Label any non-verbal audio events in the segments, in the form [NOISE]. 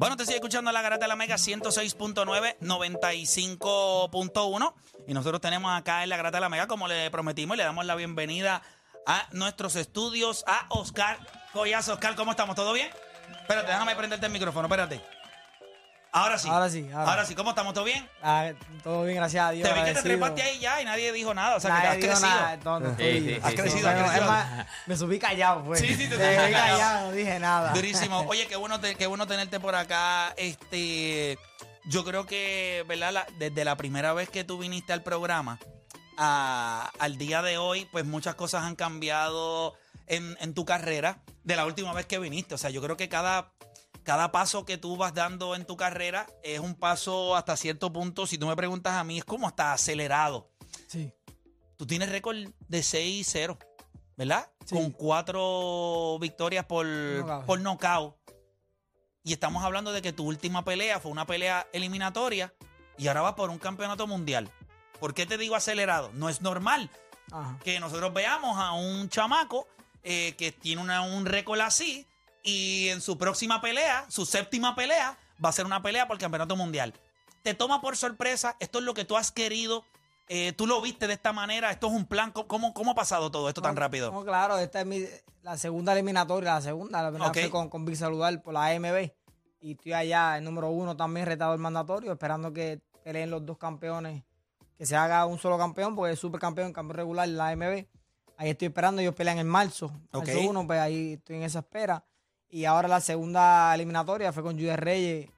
Bueno, te sigue escuchando la Garata de la Mega 106.9, 95.1. Y nosotros tenemos acá en la Garata de la Mega, como le prometimos, y le damos la bienvenida a nuestros estudios, a Oscar Collazo. Oscar, ¿cómo estamos? ¿Todo bien? Espérate, déjame prenderte el micrófono, espérate. Ahora sí. Ahora sí, ahora. Ahora sí, ¿cómo estamos? ¿Todo bien? Ah, todo bien, gracias a Dios. Te vi que te trepaste ahí ya y nadie dijo nada. O sea, Nadie que has crecido. nada, no, no Sí, sí, Has sí, crecido, sí. has crecido. más, me subí callado, pues. Sí, sí, te Me subiste subí callado. callado, no dije nada. Durísimo. [LAUGHS] Oye, qué bueno, te- qué bueno tenerte por acá. Este, yo creo que, ¿verdad? La- desde la primera vez que tú viniste al programa a- al día de hoy, pues muchas cosas han cambiado en, en tu carrera de la última vez que viniste. O sea, yo creo que cada, cada paso que tú vas dando en tu carrera es un paso hasta cierto punto, si tú me preguntas a mí, es como hasta acelerado. Sí. Tú tienes récord de 6-0, ¿verdad? Sí. Con cuatro victorias por Knockout. por knockout. Y estamos hablando de que tu última pelea fue una pelea eliminatoria y ahora vas por un campeonato mundial. ¿Por qué te digo acelerado? No es normal Ajá. que nosotros veamos a un chamaco eh, que tiene una- un récord así y en su próxima pelea, su séptima pelea, va a ser una pelea por el campeonato mundial. Te toma por sorpresa, esto es lo que tú has querido, eh, tú lo viste de esta manera, esto es un plan, ¿cómo, cómo ha pasado todo esto tan rápido? No, claro, esta es mi, la segunda eliminatoria, la segunda, la primera Ok. fue con, con Big Saludar por la AMB. Y estoy allá, el número uno también retador mandatorio, esperando que peleen los dos campeones, que se haga un solo campeón, porque es supercampeón, campeón regular, la AMB. Ahí estoy esperando, ellos pelean en marzo. Marzo 1, pues ahí estoy en esa espera. Y ahora la segunda eliminatoria fue con Jude Reyes,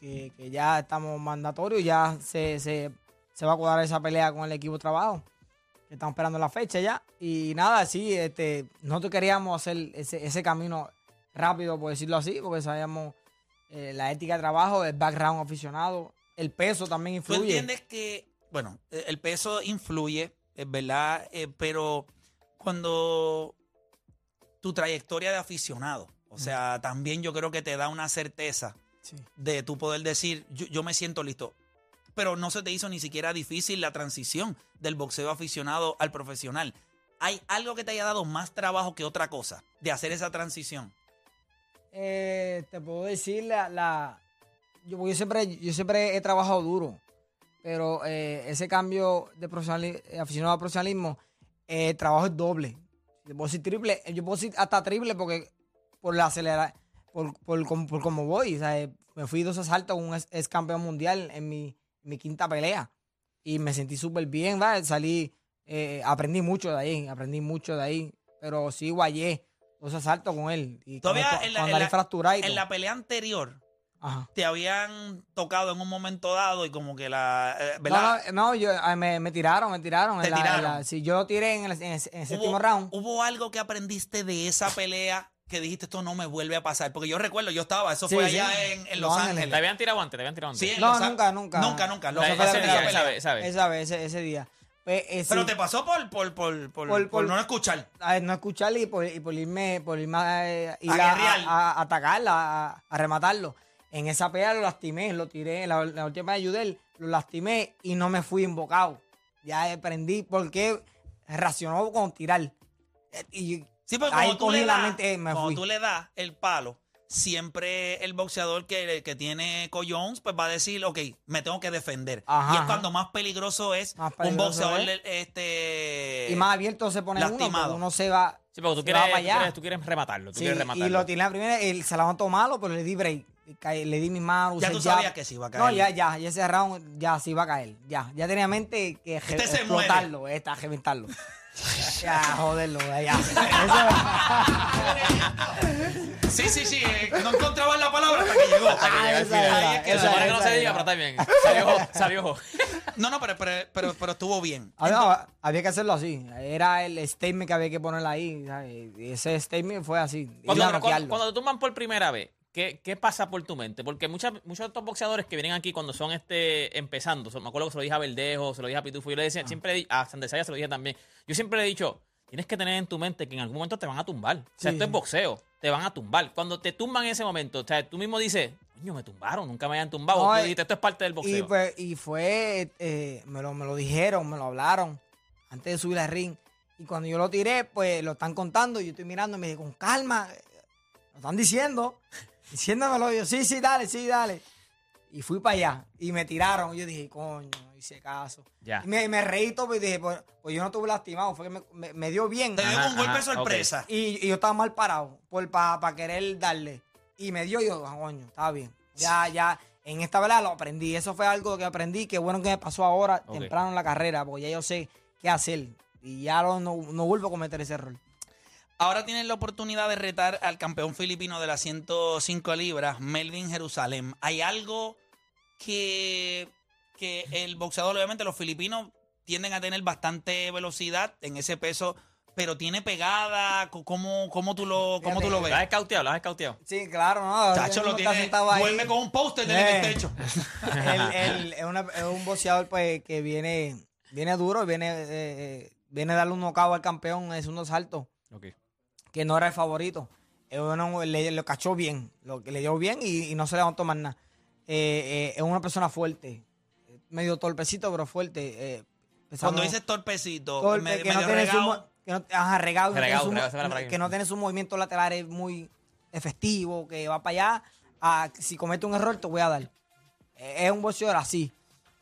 que, que ya estamos mandatorios, ya se, se, se va a cuadrar esa pelea con el equipo de trabajo. que Estamos esperando la fecha ya. Y nada, sí, este, nosotros queríamos hacer ese, ese camino rápido, por decirlo así, porque sabíamos eh, la ética de trabajo, el background aficionado, el peso también Tú influye. entiendes que, bueno, eh, el peso influye, es verdad, Eh, pero cuando tu trayectoria de aficionado, o sea, también yo creo que te da una certeza Sí. de tu poder decir, yo, yo me siento listo. Pero no se te hizo ni siquiera difícil la transición del boxeo aficionado al profesional. ¿Hay algo que te haya dado más trabajo que otra cosa de hacer esa transición? Eh, te puedo decir la, la- yo, yo siempre yo siempre he trabajado duro pero eh, ese cambio de eh, aficionado al profesionalismo eh, trabajo es doble yo puedo decir triple yo puedo decir hasta triple porque por la acelera por, por, com- por cómo voy o sea, eh, me fui dos asaltos con un ex, ex campeón mundial en mi, mi quinta pelea y me sentí súper bien ¿va? salí eh, aprendí mucho de ahí aprendí mucho de ahí pero sí guayé dos asaltos con él y Todavía con, en la- en la- En la pelea anterior, Ajá. te habían tocado en un momento dado y como que la... eh, ¿Verdad? No, no, no, yo, ah, me, me tiraron, me tiraron. ¿Te en la- en tiraron? la- si yo tiré en el, en el- en el séptimo ¿Hubo, round. hubo algo que aprendiste de esa pelea que dijiste esto no me vuelve a pasar? Porque yo recuerdo, yo estaba, eso Sí, fue sí. allá en, en Los Los Ángeles. Ángeles. ¿Te habían tirado antes? ¿Te habían tirado antes? Sí, en No, Los Á- nunca, nunca. Nunca, nunca. Lo La- que fue la ese primera día, pelea. esa vez, esa vez. Esa vez, ese, ese día. Pues, eh, Pero sí, te pasó por, por, por, por, Por- por por- no escuchar. a no escucharle y por, y por irme, por irme a, eh, ir A a, guerrear. a- a atacarla, a, a rematarlo. En esa pelea lo lastimé, lo tiré, la, la última de Yudel, lo lastimé y no me fui invocado. Ya aprendí por qué racionó con tirar. Eh, Y Sí, porque ahí cuando tú, le la das, mente, eh, me cuando fui. tú le das el palo, siempre el boxeador que, que tiene collones, pues va a decir, ok, me tengo que defender. Ajá, y es ajá. cuando más peligroso es Más un boxeador es. este y más abierto se pone uno, lastimado. porque uno se va, Sí, porque tú se quieres, va para tú allá. quieres, tú quieres rematarlo. Tú Sí, quieres y rematarlo. lo tiré la primera, él se levantó malo, pero le di break. le di mis manos. Ya tú jab. sabías que se iba a No, caer. ya, ya, ya ese round ya se iba a caer. Ya, ya tenía en mente que Este se muere. explotarlo, esta, reventarlo. Ya, joderlo, ya. Sí, sí, sí. eh, no encontraba la palabra hasta que llegó. Ah, Ahí esa es era, que Se esa supone se- que no esa se diga, era. pero está bien. Salió, salió. No, no, pero, pero, pero, pero estuvo bien. Había, había que hacerlo así. Era el statement que había que ponerle ahí. ¿sabes? Y ese statement fue así. Cuando, cuando, noquearlo. cuando te tumban por primera vez, ¿qué, qué pasa por tu mente? Porque muchas, muchos de estos boxeadores que vienen aquí cuando son este empezando, me acuerdo que se lo dije a Verdejo, se lo dije a Pitufo, yo le decía, siempre le di- a Sandesaya se lo dije también. Yo siempre le he dicho, tienes que tener en tu mente que en algún momento te van a tumbar. O sea, Sí. esto es boxeo, te van a tumbar. Cuando te tumban en ese momento, o sea, tú mismo dices, coño, me tumbaron, nunca me habían tumbado. No, Tú eh, dijiste, esto es parte del Y, boxeo. pues, y fue, eh, me, lo, me lo dijeron, me lo hablaron antes de subir al ring. Y cuando yo lo tiré, pues lo están contando. Y yo estoy mirando y me dije, con calma, eh, lo están diciendo, diciéndomelo. Y yo, sí, sí, dale, sí, dale. Y fui para allá y me tiraron. Y yo dije, coño, no hice caso. Ya. Y me, me reí todo y dije, pues, pues yo no estuve lastimado, fue que me, me- me dio bien. Te dio un golpe ajá, sorpresa. Y, y yo estaba mal parado para querer darle. Y me dio y yo, ah, coño, estaba bien. Ya, ya, en esta velada lo aprendí. Eso fue algo que aprendí. Qué bueno que me pasó ahora, temprano en la carrera, porque ya yo sé qué hacer. Y ya no, no, no vuelvo a cometer ese error. Ahora tienes la oportunidad de retar al campeón filipino de las 105 libras, Melvin Jerusalén. Hay algo que, que el boxeador, obviamente los filipinos tienden a tener bastante velocidad en ese peso, pero tiene pegada. ¿Cómo, cómo, tú, lo, cómo tú lo ¿Lo has ves? escauteado? ¿Lo has escauteado? Sí, claro, ¿no? Chacho, lo tiene. sentado ahí. Duerme con un póster en Eh. [LAUGHS] el techo. él es, una- es un boxeador pues, que viene, viene duro, viene, eh, eh, viene a darle un knockout al campeón en segundo salto. Ok. Que no era el favorito. Eh, le, lo cachó bien, lo le dio bien y, y no se levantó más nada. Eh, eh, es una persona fuerte, medio torpecito, pero fuerte. eh, Cuando dices torpecito, torpe, me- que, no medio tiene su, regao, mo- que no, ajá, regado, que no tiene su va que no tiene sus movimientos laterales muy efectivos, que va para allá, a, si comete un error te voy a dar. Eh, es un boxeador así,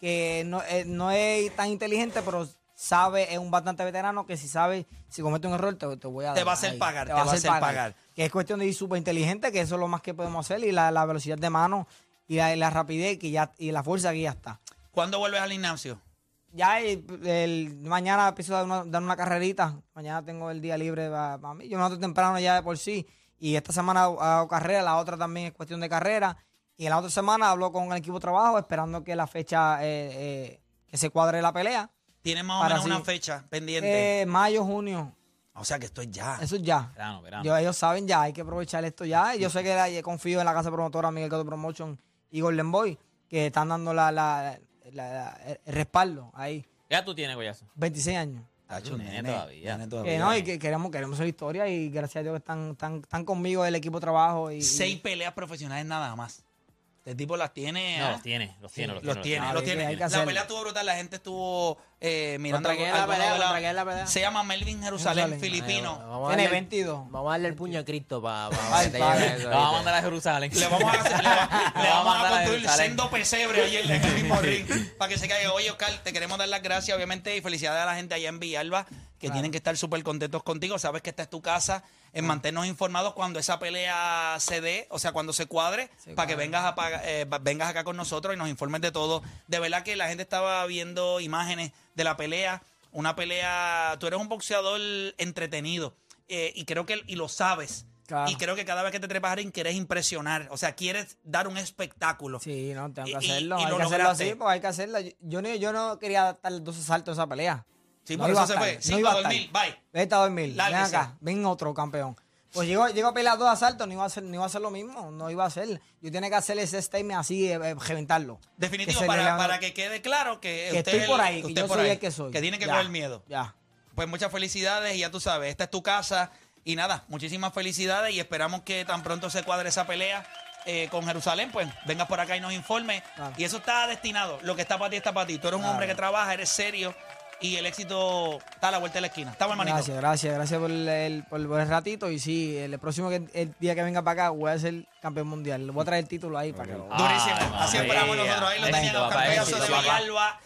que no, eh, no es tan inteligente, pero sabe, es un bastante veterano que si sabe, si comete un error te, te voy a dar. Te va a hacer ahí. pagar, te va a hacer pagar. Que es cuestión de ir súper inteligente, que eso es lo más que podemos hacer, y la, la velocidad de mano y la, y la rapidez que ya, y la fuerza que ya está. ¿Cuándo vuelves al gimnasio? Ya el, el- mañana empiezo a dar una, dar una carrerita. Mañana tengo el día libre para mí. Yo me levanto temprano ya de por sí. Y esta semana hago, carrera, la otra también es cuestión de carrera. Y la otra semana hablo con el equipo de trabajo esperando que la fecha, eh, eh, que se cuadre la pelea. ¿Tienes más o Para menos una fecha pendiente? Eh, mayo, junio. o sea que esto es ya. Eso es ya. Verano, verano. Yo- ellos saben ya, hay que aprovechar esto ya. Y Yo sé que la- yo confío en la casa promotora Miguel Gato Promotion y Golden Boy, que están dando la, la- la- la- el respaldo ahí. Ya tú tienes, Goyazo. 26 años. Tacho, nene todavía. nene Que todavía. no, y que queremos, queremos hacer historia y gracias a Dios que están, están, están conmigo el equipo de trabajo. Y, y- Seis peleas profesionales nada más. Este tipo las tiene. No, ¿ah? los tiene, los tiene, los, Los tiene, los tiene. La pelea estuvo brutal, la gente estuvo eh, mirando. ¿Contra quién es la pelea? de la- ¿Contra quién es la pelea? Se llama Melvin Jerusalén, Jerusalén. filipino. Vamos a Tiene darle- 22. Vamos a darle el puño a Cristo para. Le vamos a mandar a Jerusalén. Le vamos a, hacer- le va- [LAUGHS] le Le vamos a mandar a construir sendo pesebre ahí en el [LAUGHS] mismo ring para que se caiga. Oye, Oscar, te queremos dar las gracias, obviamente, y felicidades a la gente allá en Villalba, que tienen que estar súper contentos contigo. Sabes que esta es tu casa. En mantenernos informados cuando esa pelea se dé, o sea, cuando se cuadre, para que vengas, a paga- eh, vengas acá con nosotros y nos informes de todo. De verdad que la gente estaba viendo imágenes de la pelea. Una pelea, tú eres un boxeador entretenido eh, y creo que y lo sabes. Claro. Y creo que cada vez que te trepas ring quieres impresionar. O sea, quieres dar un espectáculo. Sí, no, tengo que Y- y- hacerlo. y hay lo que hacerlo así, pues hay que hacerlo. Yo, yo, no, yo no quería dar dos saltos en esa pelea. Sí, No por eso se a fue. Sí, no a estar. dormir. Bye. Vete a dormir. Ven acá. Ven otro campeón. Pues llegó, llegó a pelear dos asaltos, no iba a hacer, no iba a hacer lo mismo, no iba a hacer. Yo tenía que hacer ese statement así, eh, eh, reventarlo. Definitivo, Que para, que quede claro que, que usted estoy es por ahí, que usted yo por soy ahí, el que soy. Que tiene que coger miedo. Ya. Pues muchas felicidades y ya tú sabes, esta es tu casa. Y nada, muchísimas felicidades y esperamos que tan pronto se cuadre esa pelea eh, con Jerusalén, pues vengas por acá y nos informe. Claro. Y eso está destinado. Lo que está para ti está para ti. Tú eres un Claro. hombre que trabaja, eres serio y el éxito está a la vuelta de la esquina. Estamos, hermanito. Gracias, gracias, gracias por el, por, por el ratito. Y sí, el próximo que, el día que venga para acá voy a ser campeón mundial. Le voy a traer el título ahí para que lo- Durísimo. Ay, Así esperamos nosotros. Ahí lo tenían los campeones de. Villalba.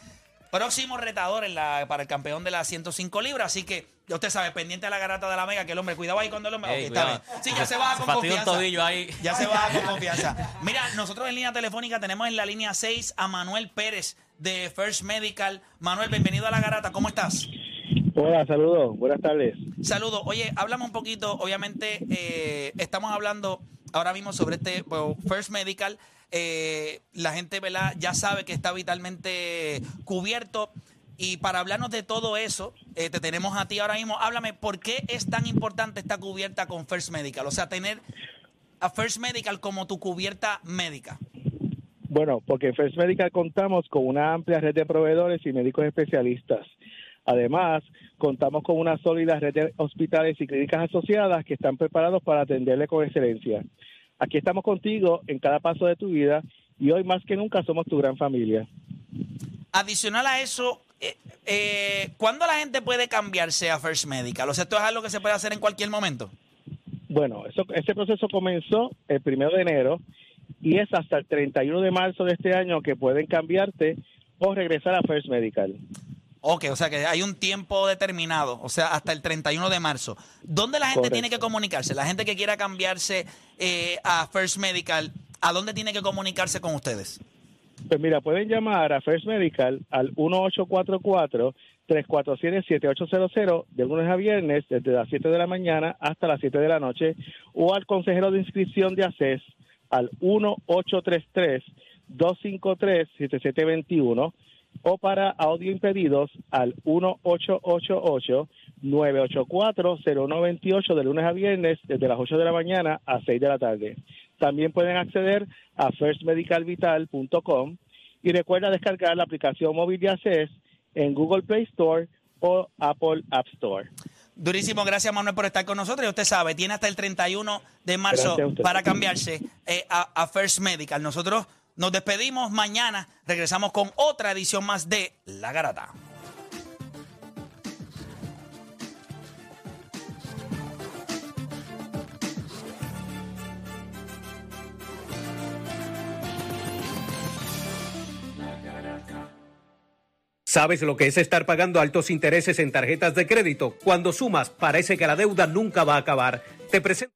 próximo retador en la, para el campeón de las 105 libras. Así que, usted sabe, pendiente de la garata de la mega, que el hombre, cuidado ahí cuando el hombre. Ey, está bien. Sí, ya se baja Se con confianza. tobillo ahí. Ya se baja con confianza. Mira, nosotros en línea telefónica tenemos en la línea 6 a Manuel Pérez de First Medical. Manuel, bienvenido a la garata. ¿Cómo estás? Hola, saludos, buenas tardes. Saludos. Oye, háblame un poquito. Obviamente, eh, estamos hablando ahora mismo sobre este bueno, First Medical. Eh, la gente ¿verdad? ya sabe que está vitalmente cubierto. Y para hablarnos de todo eso, eh, te tenemos a ti ahora mismo. Háblame, ¿por qué es tan importante esta cubierta con First Medical? O sea, tener a First Medical como tu cubierta médica. Bueno, porque en First Medical contamos con una amplia red de proveedores y médicos especialistas. Además, contamos con una sólida red de hospitales y clínicas asociadas que están preparados para atenderle con excelencia. Aquí estamos contigo en cada paso de tu vida y hoy más que nunca somos tu gran familia. Adicional a eso, eh, eh, ¿cuándo la gente puede cambiarse a First Medical? O sea, esto es algo que se puede hacer en cualquier momento. Bueno, eso, ese proceso comenzó el primero de enero y es hasta el 31 de marzo de este año que pueden cambiarte o regresar a First Medical. Ok, o sea que hay un tiempo determinado, o sea, hasta el 31 de marzo. ¿Dónde la gente Correcto. tiene que comunicarse? La gente que quiera cambiarse eh, a First Medical, ¿a dónde tiene que comunicarse con ustedes? Pues mira, pueden llamar a First Medical al 1844-347-7800 de lunes a viernes desde las 7 de la mañana hasta las 7 de la noche o al consejero de inscripción de ACES al 1833-253-7721 o para audio impedidos al 1888-984-0128 de lunes a viernes desde las 8 de la mañana a 6 de la tarde. También pueden acceder a firstmedicalvital.com y recuerda descargar la aplicación móvil de ACES en Google Play Store o Apple App Store. Durísimo, gracias Manuel por estar con nosotros. Y usted sabe, tiene hasta el 31 de marzo para cambiarse eh, a, a First Medical. Nosotros nos despedimos mañana, regresamos con otra edición más de La Garata. ¿Sabes lo que es estar pagando altos intereses en tarjetas de crédito? Cuando sumas, parece que la deuda nunca va a acabar. Te presento